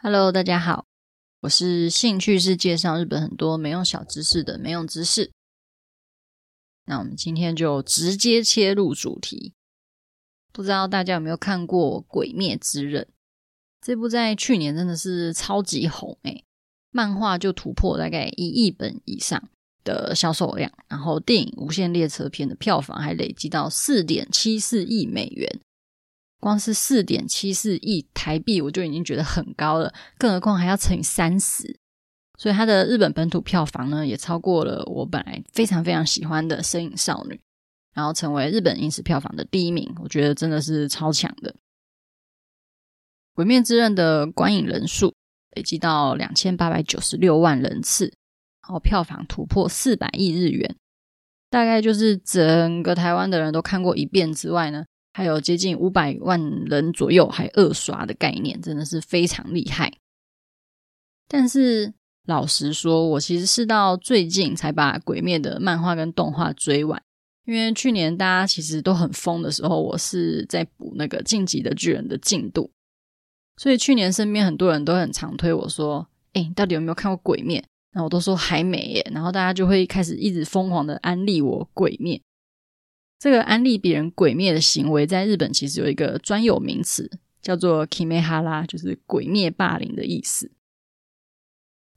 Hello，大家好，我是兴趣是介绍日本很多没用小知识的没用知识。那我们今天就直接切入主题。不知道大家有没有看过《鬼灭之刃》这部，在去年真的是超级红诶，漫画就突破大概一亿本以上的销售量，然后电影《无限列车篇》的票房还累积到四点七四亿美元。光是四点七四亿台币，我就已经觉得很高了，更何况还要乘以三十，所以它的日本本土票房呢，也超过了我本来非常非常喜欢的《身影少女》，然后成为日本影史票房的第一名，我觉得真的是超强的。《鬼灭之刃》的观影人数累积到两千八百九十六万人次，然后票房突破四百亿日元，大概就是整个台湾的人都看过一遍之外呢。还有接近五百万人左右还二刷的概念，真的是非常厉害。但是老实说，我其实是到最近才把《鬼灭》的漫画跟动画追完，因为去年大家其实都很疯的时候，我是在补那个《进击的巨人》的进度，所以去年身边很多人都很常推我说：“哎，你到底有没有看过《鬼灭》？”然后我都说还没耶，然后大家就会开始一直疯狂的安利我《鬼灭》。这个安利别人鬼灭的行为，在日本其实有一个专有名词，叫做 “kime h a a 就是鬼灭霸凌的意思。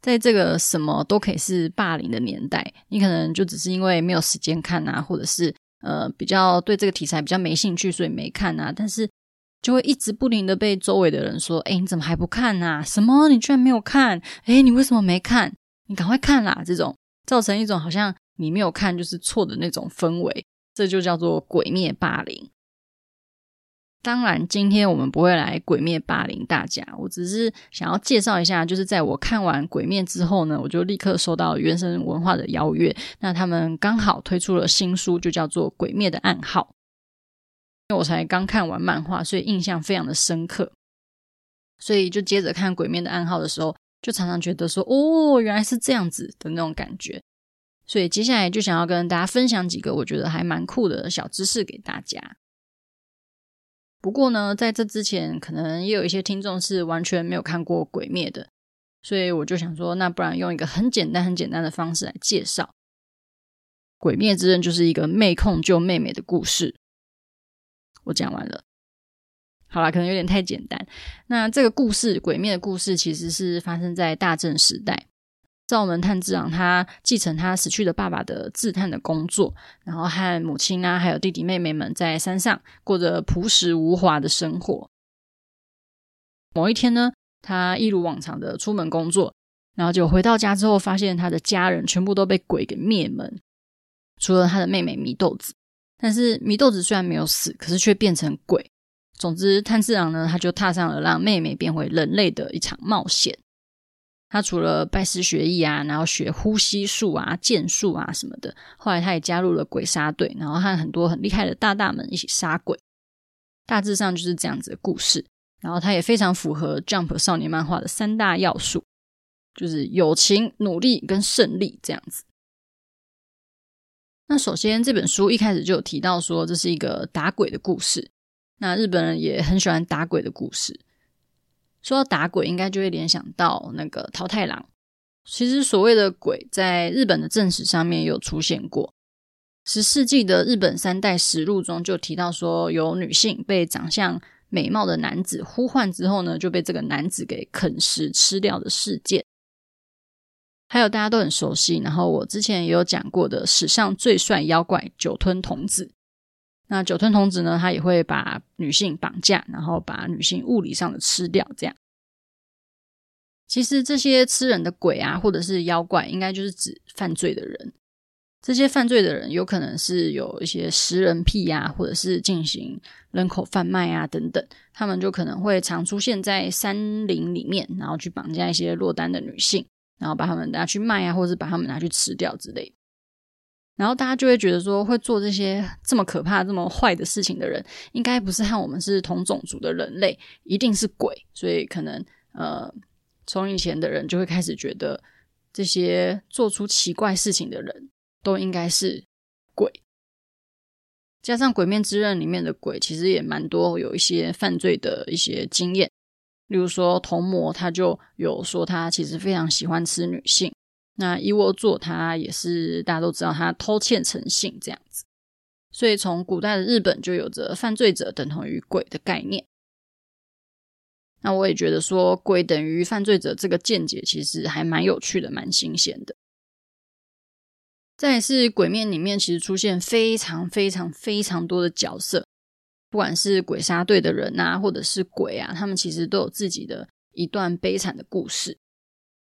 在这个什么都可以是霸凌的年代，你可能就只是因为没有时间看啊，或者是呃比较对这个题材比较没兴趣，所以没看啊。但是就会一直不停的被周围的人说：“哎，你怎么还不看啊？什么？你居然没有看？哎，你为什么没看？你赶快看啦！”这种造成一种好像你没有看就是错的那种氛围。这就叫做鬼灭霸凌。当然，今天我们不会来鬼灭霸凌大家，我只是想要介绍一下，就是在我看完鬼灭之后呢，我就立刻收到原神文化的邀约，那他们刚好推出了新书，就叫做《鬼灭的暗号》。因为我才刚看完漫画，所以印象非常的深刻，所以就接着看《鬼灭的暗号》的时候，就常常觉得说，哦，原来是这样子的那种感觉。所以接下来就想要跟大家分享几个我觉得还蛮酷的小知识给大家。不过呢，在这之前，可能也有一些听众是完全没有看过《鬼灭》的，所以我就想说，那不然用一个很简单、很简单的方式来介绍《鬼灭之刃》，就是一个妹控救妹妹的故事。我讲完了，好啦，可能有点太简单。那这个故事，《鬼灭》的故事，其实是发生在大正时代。灶门炭治郎他继承他死去的爸爸的制炭的工作，然后和母亲啊，还有弟弟妹妹们在山上过着朴实无华的生活。某一天呢，他一如往常的出门工作，然后就回到家之后，发现他的家人全部都被鬼给灭门，除了他的妹妹祢豆子。但是祢豆子虽然没有死，可是却变成鬼。总之，炭治郎呢，他就踏上了让妹妹变回人类的一场冒险。他除了拜师学艺啊，然后学呼吸术啊、剑术啊什么的。后来他也加入了鬼杀队，然后和很多很厉害的大大们一起杀鬼。大致上就是这样子的故事。然后他也非常符合 Jump 少年漫画的三大要素，就是友情、努力跟胜利这样子。那首先这本书一开始就有提到说，这是一个打鬼的故事。那日本人也很喜欢打鬼的故事。说到打鬼，应该就会联想到那个桃太郎。其实所谓的鬼，在日本的正史上面有出现过。十世纪的日本三代实录中就提到说，有女性被长相美貌的男子呼唤之后呢，就被这个男子给啃食吃掉的事件。还有大家都很熟悉，然后我之前也有讲过的史上最帅妖怪酒吞童子。那酒吞童子呢，他也会把女性绑架，然后把女性物理上的吃掉。这样，其实这些吃人的鬼啊，或者是妖怪，应该就是指犯罪的人。这些犯罪的人有可能是有一些食人癖、啊，或者是进行人口贩卖啊等等，他们就可能会常出现在山林里面，然后去绑架一些落单的女性，然后把他们拿去卖啊，或者是把他们拿去吃掉之类的。然后大家就会觉得说，会做这些这么可怕、这么坏的事情的人，应该不是和我们是同种族的人类，一定是鬼。所以可能呃，从以前的人就会开始觉得，这些做出奇怪事情的人都应该是鬼。加上《鬼面之刃》里面的鬼，其实也蛮多有一些犯罪的一些经验，例如说童魔，他就有说他其实非常喜欢吃女性。那一窝座他也是大家都知道他偷窃成性这样子。所以从古代的日本就有着犯罪者等同于鬼的概念。那我也觉得说鬼等于犯罪者这个见解其实还蛮有趣的，蛮新鲜的。再是鬼面里面其实出现非常非常非常多的角色，不管是鬼杀队的人啊，或者是鬼啊，他们其实都有自己的一段悲惨的故事。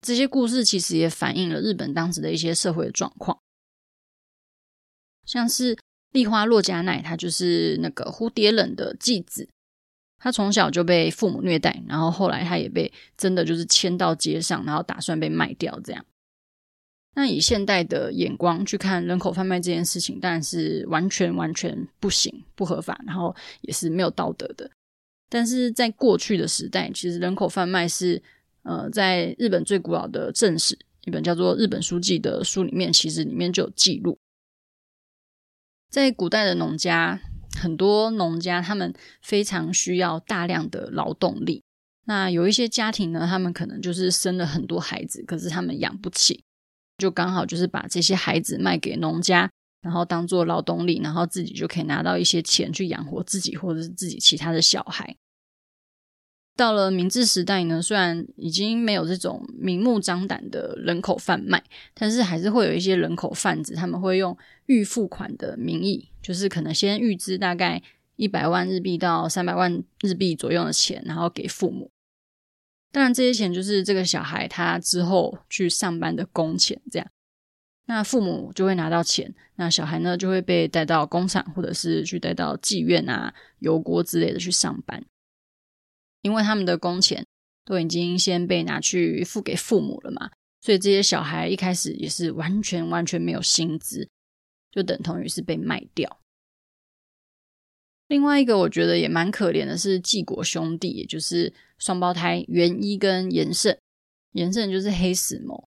这些故事其实也反映了日本当时的一些社会状况，像是立花洛加奈，她就是那个蝴蝶忍的继子，她从小就被父母虐待，然后后来她也被真的就是牵到街上，然后打算被卖掉这样。那以现代的眼光去看人口贩卖这件事情，当然是完全完全不行、不合法，然后也是没有道德的。但是在过去的时代，其实人口贩卖是呃，在日本最古老的正史一本叫做《日本书记》的书里面，其实里面就有记录。在古代的农家，很多农家他们非常需要大量的劳动力。那有一些家庭呢，他们可能就是生了很多孩子，可是他们养不起。就刚好就是把这些孩子卖给农家，然后当做劳动力，然后自己就可以拿到一些钱去养活自己或者是自己其他的小孩。到了明治时代呢，虽然已经没有这种明目张胆的人口贩卖，但是还是会有一些人口贩子，他们会用预付款的名义，就是可能先预支大概一百万日币到三百万日币左右的钱，然后给父母。当然，这些钱就是这个小孩他之后去上班的工钱，这样，那父母就会拿到钱，那小孩呢就会被带到工厂，或者是去带到妓院啊、油锅之类的去上班，因为他们的工钱都已经先被拿去付给父母了嘛，所以这些小孩一开始也是完全完全没有薪资，就等同于是被卖掉。另外一个我觉得也蛮可怜的是继国兄弟，也就是双胞胎元一跟延胜。延胜就是黑石谋。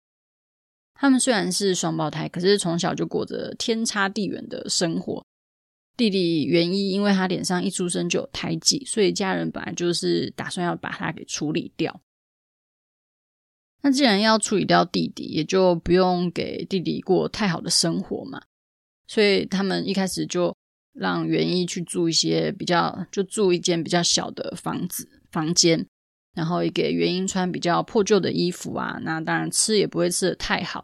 他们虽然是双胞胎，可是从小就过着天差地远的生活。弟弟元一因为他脸上一出生就有胎记，所以家人本来就是打算要把他给处理掉。那既然要处理掉弟弟，也就不用给弟弟过太好的生活嘛。所以他们一开始就。让元一去住一些比较，就住一间比较小的房子房间，然后也给元一穿比较破旧的衣服啊。那当然吃也不会吃得太好，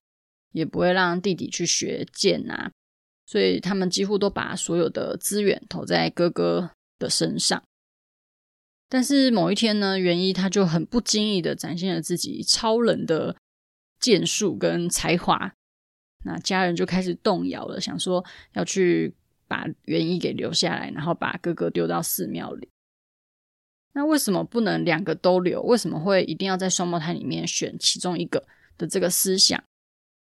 也不会让弟弟去学剑啊。所以他们几乎都把所有的资源投在哥哥的身上。但是某一天呢，元一他就很不经意的展现了自己超人的剑术跟才华，那家人就开始动摇了，想说要去。把元一给留下来，然后把哥哥丢到寺庙里。那为什么不能两个都留？为什么会一定要在双胞胎里面选其中一个的这个思想？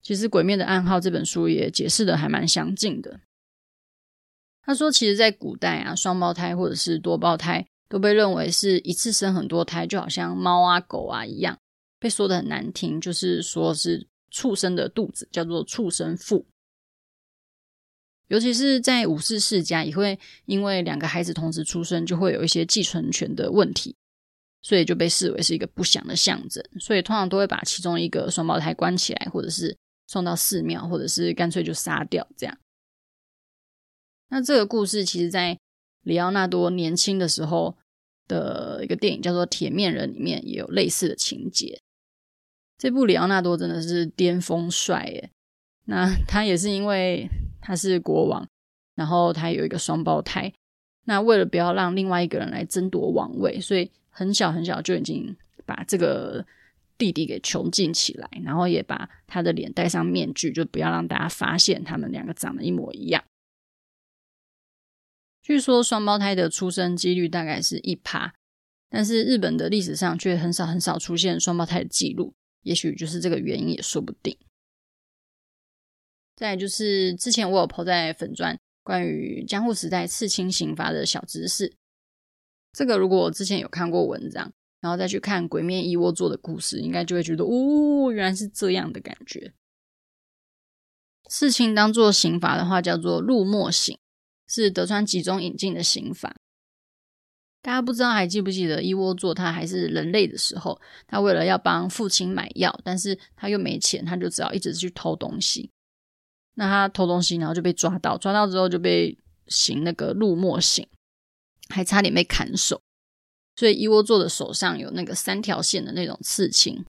其实《鬼灭的暗号》这本书也解释的还蛮详尽的。他说，其实，在古代啊，双胞胎或者是多胞胎都被认为是一次生很多胎，就好像猫啊、狗啊一样，被说的很难听，就是说是畜生的肚子，叫做畜生腹。尤其是在武士世家，也会因为两个孩子同时出生，就会有一些继承权的问题，所以就被视为是一个不祥的象征。所以通常都会把其中一个双胞胎关起来，或者是送到寺庙，或者是干脆就杀掉这样。那这个故事，其实在里奥纳多年轻的时候的一个电影叫做《铁面人》里面也有类似的情节。这部里奥纳多真的是巅峰帅耶！那 他也是因为。他是国王，然后他有一个双胞胎。那为了不要让另外一个人来争夺王位，所以很小很小就已经把这个弟弟给囚禁起来，然后也把他的脸戴上面具，就不要让大家发现他们两个长得一模一样。据说双胞胎的出生几率大概是一趴，但是日本的历史上却很少很少出现双胞胎的记录，也许就是这个原因也说不定。再就是之前我有 po 在粉专关于江户时代刺青刑罚的小知识，这个如果我之前有看过文章，然后再去看鬼面猗窝座的故事，应该就会觉得哦，原来是这样的感觉。事情当做刑罚的话，叫做入墨刑，是德川集中引进的刑罚。大家不知道还记不记得猗窝座他还是人类的时候，他为了要帮父亲买药，但是他又没钱，他就只好一直去偷东西。那他偷东西，然后就被抓到，抓到之后就被行那个入墨刑，还差点被砍手。所以一窝座的手上有那个三条线的那种刺青。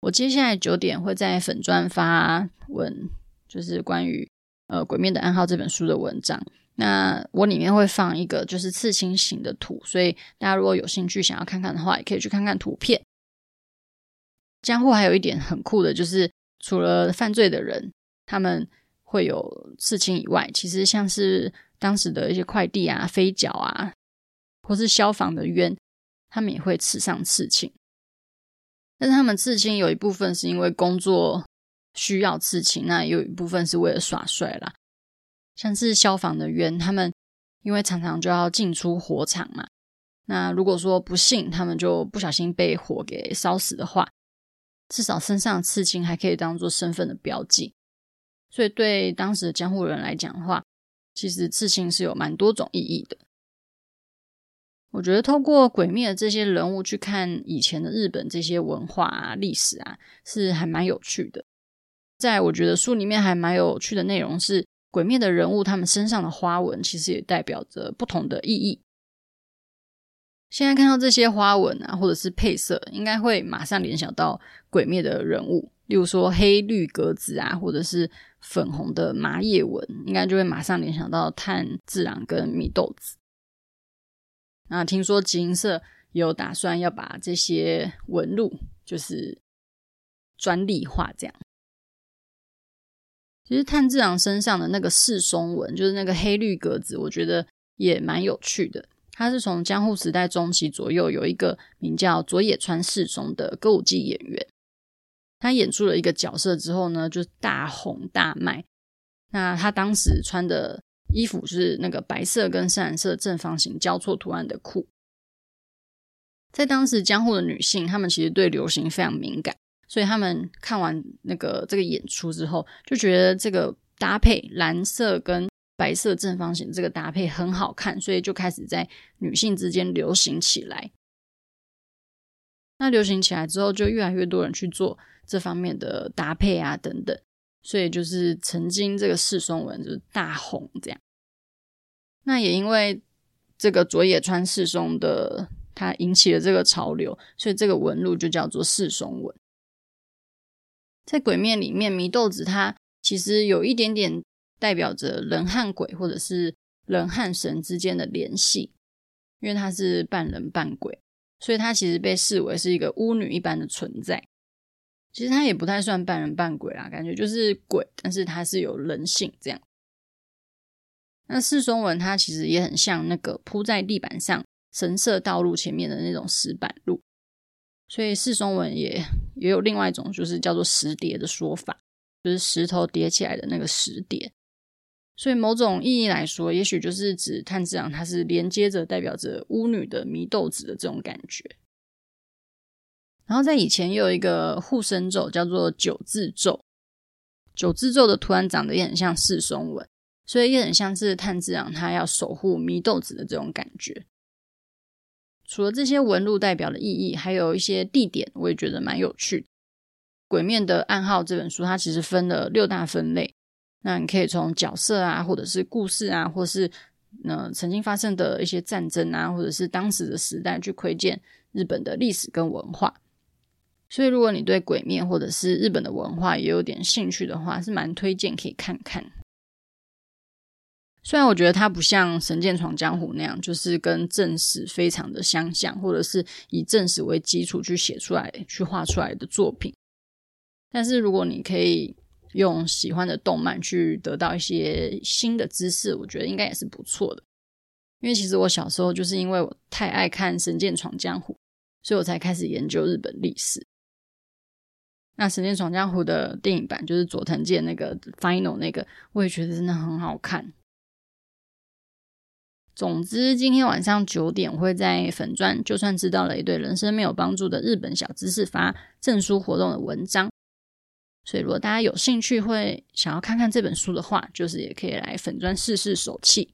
我接下来九点会在粉专发文，就是关于呃《鬼面的暗号》这本书的文章。那我里面会放一个就是刺青型的图，所以大家如果有兴趣想要看看的话，也可以去看看图片。江户还有一点很酷的，就是除了犯罪的人他们会有刺青以外，其实像是当时的一些快递啊、飞脚啊，或是消防的员，他们也会刺上刺青。但是他们刺青有一部分是因为工作需要刺青，那有一部分是为了耍帅啦。像是消防的员，他们因为常常就要进出火场嘛，那如果说不幸他们就不小心被火给烧死的话，至少身上刺青还可以当做身份的标记。所以对当时的江户人来讲的话，其实刺青是有蛮多种意义的。我觉得透过鬼灭的这些人物去看以前的日本这些文化啊、历史啊，是还蛮有趣的。在我觉得书里面还蛮有趣的内容是。鬼灭的人物，他们身上的花纹其实也代表着不同的意义。现在看到这些花纹啊，或者是配色，应该会马上联想到鬼灭的人物，例如说黑绿格子啊，或者是粉红的麻叶纹，应该就会马上联想到炭治郎跟祢豆子。那听说集英社有打算要把这些纹路就是专利化，这样。其实炭治郎身上的那个四松纹，就是那个黑绿格子，我觉得也蛮有趣的。他是从江户时代中期左右，有一个名叫佐野川四松的歌舞伎演员，他演出了一个角色之后呢，就大红大卖。那他当时穿的衣服是那个白色跟深蓝色正方形交错图案的裤。在当时江户的女性，她们其实对流行非常敏感。所以她们看完那个这个演出之后，就觉得这个搭配蓝色跟白色正方形这个搭配很好看，所以就开始在女性之间流行起来。那流行起来之后，就越来越多人去做这方面的搭配啊等等，所以就是曾经这个四松纹就是大红这样。那也因为这个佐野川四松的它引起了这个潮流，所以这个纹路就叫做四松纹。在鬼灭里面，祢豆子它其实有一点点代表着人和鬼，或者是人和神之间的联系，因为它是半人半鬼，所以它其实被视为是一个巫女一般的存在。其实它也不太算半人半鬼啦，感觉就是鬼，但是它是有人性这样。那四松纹它其实也很像那个铺在地板上神社道路前面的那种石板路。所以四松纹也也有另外一种，就是叫做石叠的说法，就是石头叠起来的那个石叠。所以某种意义来说，也许就是指炭治郎，它是连接着代表着巫女的祢豆子的这种感觉。然后在以前也有一个护身咒，叫做九字咒。九字咒的图案长得也很像四松纹，所以也很像是炭治郎他要守护祢豆子的这种感觉。除了这些纹路代表的意义，还有一些地点，我也觉得蛮有趣的。《鬼面的暗号》这本书，它其实分了六大分类。那你可以从角色啊，或者是故事啊，或是呃曾经发生的一些战争啊，或者是当时的时代去窥见日本的历史跟文化。所以，如果你对鬼灭或者是日本的文化也有点兴趣的话，是蛮推荐可以看看。虽然我觉得它不像《神剑闯江湖》那样，就是跟正史非常的相像，或者是以正史为基础去写出来、去画出来的作品，但是如果你可以用喜欢的动漫去得到一些新的知识，我觉得应该也是不错的。因为其实我小时候就是因为我太爱看《神剑闯江湖》，所以我才开始研究日本历史。那《神剑闯江湖》的电影版就是佐藤健那个 Final 那个，我也觉得真的很好看。总之，今天晚上九点我会在粉专，就算知道了一对人生没有帮助的日本小知识发证书活动的文章。所以，如果大家有兴趣会想要看看这本书的话，就是也可以来粉专试试手气。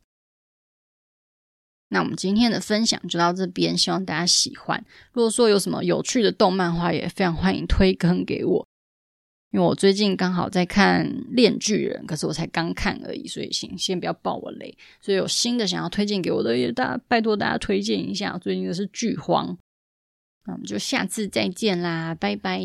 那我们今天的分享就到这边，希望大家喜欢。如果说有什么有趣的动漫画，也非常欢迎推更给我。因为我最近刚好在看《链锯人》，可是我才刚看而已，所以请先不要爆我雷。所以有新的想要推荐给我的，也大拜托大家推荐一下。最近的是剧荒，那我们就下次再见啦，拜拜。